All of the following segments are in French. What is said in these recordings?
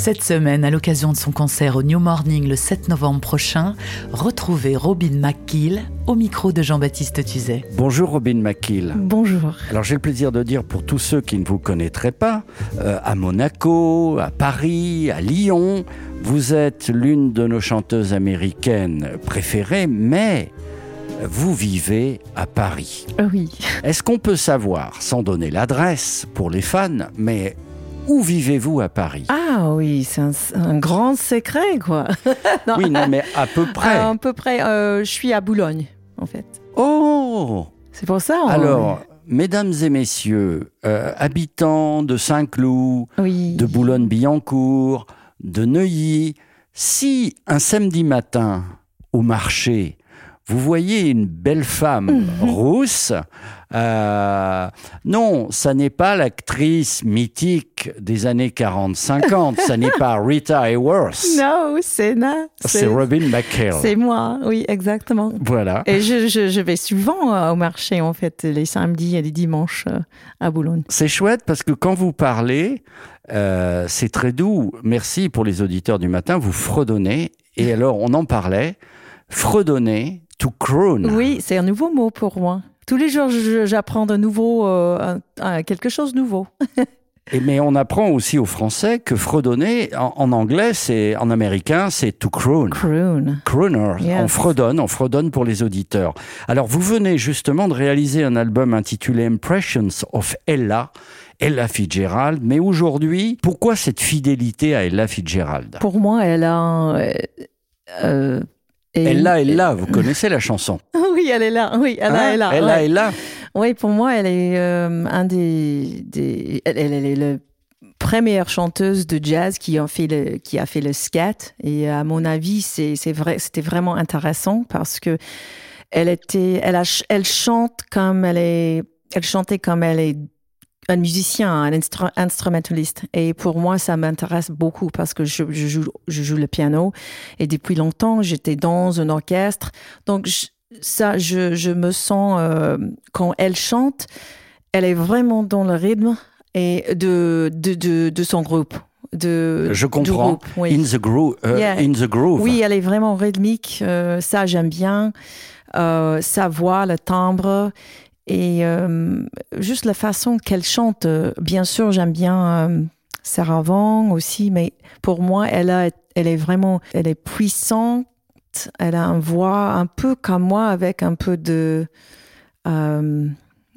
Cette semaine, à l'occasion de son concert au New Morning le 7 novembre prochain, retrouvez Robin McKill au micro de Jean-Baptiste Tuzet. Bonjour Robin McKill. Bonjour. Alors j'ai le plaisir de dire pour tous ceux qui ne vous connaîtraient pas, euh, à Monaco, à Paris, à Lyon, vous êtes l'une de nos chanteuses américaines préférées, mais vous vivez à Paris. Ah oui. Est-ce qu'on peut savoir, sans donner l'adresse pour les fans, mais où vivez-vous à Paris? Ah oui, c'est un, un grand secret, quoi. Non, Oui, non, mais à peu près. À peu près, euh, je suis à Boulogne, en fait. Oh C'est pour ça. on- Alors, mesdames et messieurs, euh, habitants de Saint-Cloud, oui. de Boulogne-Billancourt, de Neuilly, si un samedi matin au marché, vous voyez une belle femme rousse, euh, non, ça n'est pas l'actrice mythique des années 40-50, ça n'est pas Rita Hayworth, Non, c'est c'est Robin McHale. C'est moi, oui, exactement. Voilà. Et je, je, je vais souvent euh, au marché, en fait, les samedis et les dimanches euh, à Boulogne. C'est chouette parce que quand vous parlez, c'est très doux. Merci pour les auditeurs du matin. Vous fredonnez. Et alors, on en parlait. Fredonner, to croon. Oui, c'est un nouveau mot pour moi. Tous les jours, j'apprends de nouveau, euh, un- un- quelque chose de nouveau. Et mais on apprend aussi au français que fredonner, en, en anglais, c'est en américain, c'est to croon. Croon. Crooner, Yes. on fredonne, on fredonne pour les auditeurs. Alors vous venez justement de réaliser un album intitulé Impressions of Ella, Ella Fitzgerald, mais aujourd'hui, pourquoi cette fidélité à Ella Fitzgerald? Pour moi, elle a. un, euh, euh, et- Ella, Ella, vous connaissez la chanson Oui, elle est là. Oui, elle, Hein est là. Ella, ouais. Ella. Oui, pour moi, elle est euh, un des, des elle, elle est la première chanteuse de jazz qui a fait le qui a fait le scat. Et à mon avis, c'est c'est vrai, c'était vraiment intéressant parce que elle était, elle a, elle chante comme elle est, elle chantait comme elle est un musicien, un instru- instrumentaliste. Et pour moi, ça m'intéresse beaucoup parce que je, je joue, je joue le piano et depuis longtemps, j'étais dans un orchestre. Donc, je- ça, je, je me sens, euh, quand elle chante, elle est vraiment dans le rythme et de, de, de, de son groupe. De, Je comprends. groupe, oui. In the groove. Yeah. In the groove. Oui, elle est vraiment rythmique. euh, ça, j'aime bien. Euh, sa voix, le timbre et euh, juste la façon qu'elle chante. euh, Bien sûr, j'aime bien euh, Sarah Vaughan aussi, mais pour moi, elle, a, elle est vraiment, elle est puissante. Elle a une voix un peu comme moi, avec un peu de euh,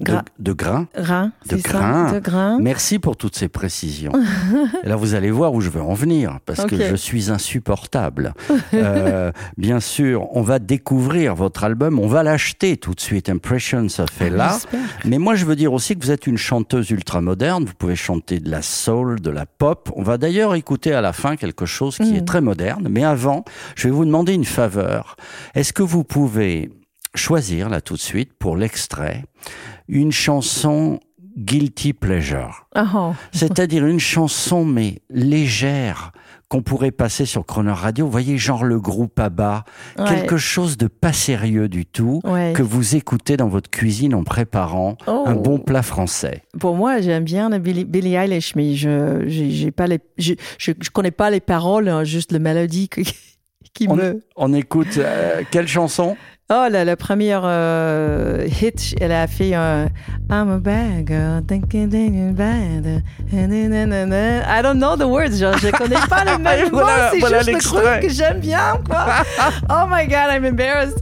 gra- de grain. grain. De ça, grain. de grain. Merci pour toutes ces précisions. Là, vous allez voir où je veux en venir, parce que je suis insupportable. Euh, bien sûr, on va découvrir votre album, on va l'acheter tout de suite, Impressions of Ella. J'espère. Mais moi, je veux dire aussi que vous êtes une chanteuse ultra moderne. Vous pouvez chanter de la soul, de la pop. On va d'ailleurs écouter à la fin quelque chose qui Mm. est très moderne. Mais avant, je vais vous demander une faveur. Est-ce que vous pouvez choisir, là tout de suite, pour l'extrait, une chanson guilty pleasure Oh. C'est-à-dire une chanson, mais légère, qu'on pourrait passer sur Croner Radio. Vous voyez, genre le groupe ABBA. Ouais. Quelque chose de pas sérieux du tout Ouais. que vous écoutez dans votre cuisine en préparant Oh. un bon plat français. Pour moi, j'aime bien le Billie, Billie Eilish, mais je j'ai pas les je, je je connais pas les paroles, hein, juste la mélodie qui, qui On, me. on écoute euh, quelle chanson? Oh la, la première euh, hit, elle a fait un I'm a bad girl, thinking thinking bad. I don't know the words, genre, je connais pas les mêmes mots, Voilà- c'est voilà juste le truc que j'aime bien, quoi. oh my god, I'm embarrassed.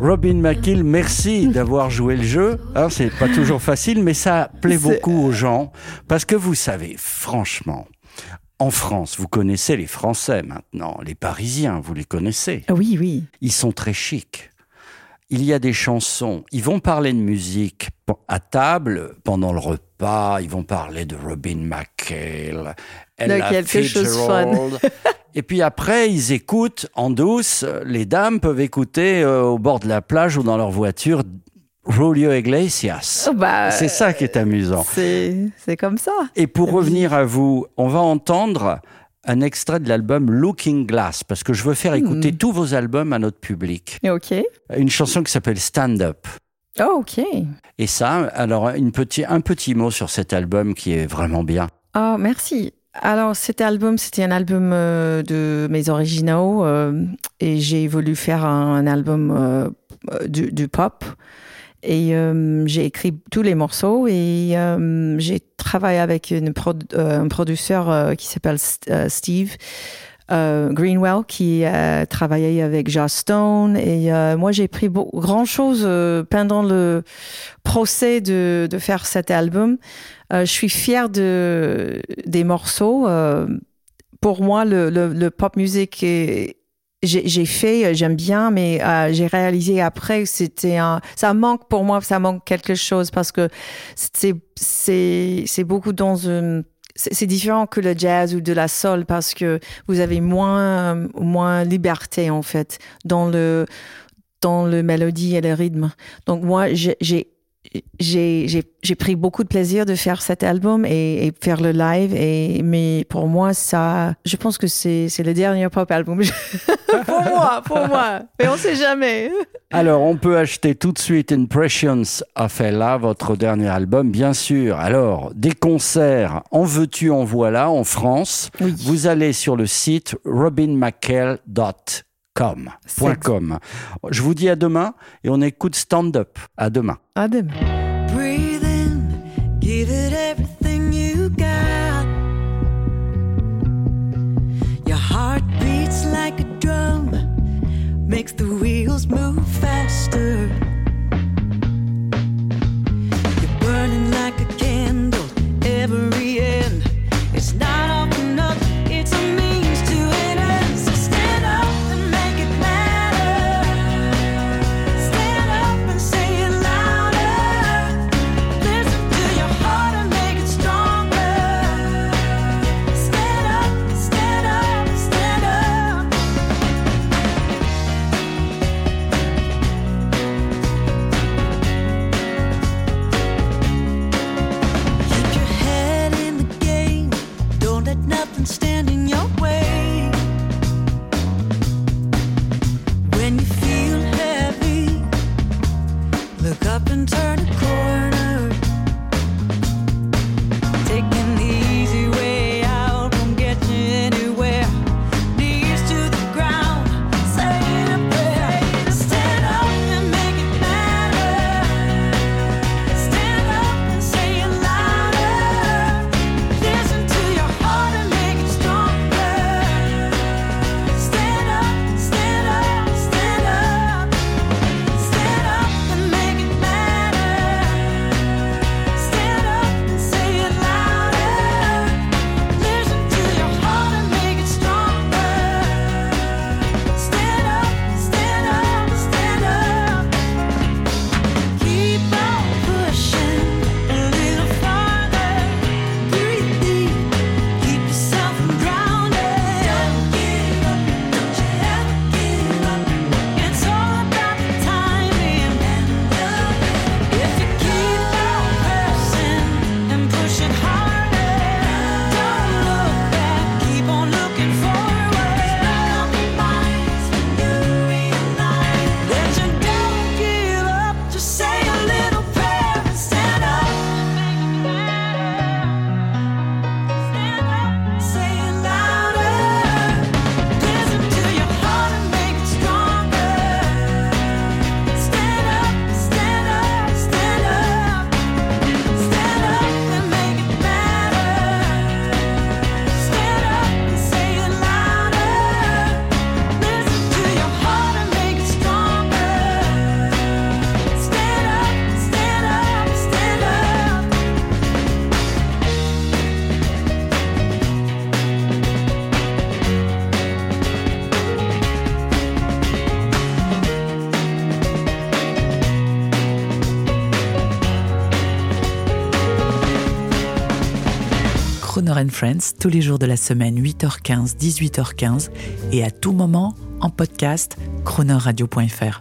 Robin McKill, merci d'avoir joué le jeu. Hein, c'est pas toujours facile, mais ça plaît beaucoup aux gens parce que vous savez, franchement, en France, vous connaissez les Français maintenant, les Parisiens, vous les connaissez. Oui, oui. Ils sont très chics. Il y a des chansons, ils vont parler de musique à table pendant le repas, ils vont parler de Robin McHale, Ella quelque chose de fun. Et puis après, ils écoutent en douce. Les dames peuvent écouter euh, au bord de la plage ou dans leur voiture Julio Iglesias. Bah, C'est ça qui est amusant. C'est comme ça. Et pour revenir à vous, on va entendre un extrait de l'album Looking Glass, parce que je veux faire écouter tous vos albums à notre public. Ok. Une chanson qui s'appelle Stand Up. Oh, ok. Et ça, alors une petit, un petit mot sur cet album qui est vraiment bien. Oh, merci. Alors, cet album, c'était un album euh, de mes originaux euh, et j'ai voulu faire un, un album euh, du, du pop. Et euh, j'ai écrit tous les morceaux et euh, j'ai travaillé avec une prod- euh, un producteur euh, qui s'appelle euh, Steve Greenwell qui a travaillé avec Joss Stone et moi j'ai pris beau- grand chose euh, pendant le procès de, de faire cet album. Je suis fière de des morceaux. pour moi, le, le, le pop music est- j'ai fait, euh, j'aime bien, mais euh, j'ai réalisé après que c'était un, ça manque pour moi, ça manque quelque chose parce que c'est c'est c'est beaucoup dans une c'est différent que le jazz ou de la soul parce que vous avez moins moins liberté en fait dans le dans le mélodie et le rythme. Donc moi j'ai j'ai j'ai j'ai j'ai pris beaucoup de plaisir de faire cet album et, et faire le live et mais pour moi ça je pense que c'est c'est le dernier pop album pour moi pour moi mais on sait jamais Alors, on peut acheter tout de suite Impressions of Ella, votre dernier album, bien sûr. Alors, des concerts, en veux-tu, en voilà, en France. oui Vous allez sur le site robinmccall.com. C'est- .com. Je vous dis à demain et on écoute Stand Up. À demain. à demain Friends tous les jours de la semaine 8h15, 18h15 et à tout moment en podcast chronoradio.fr.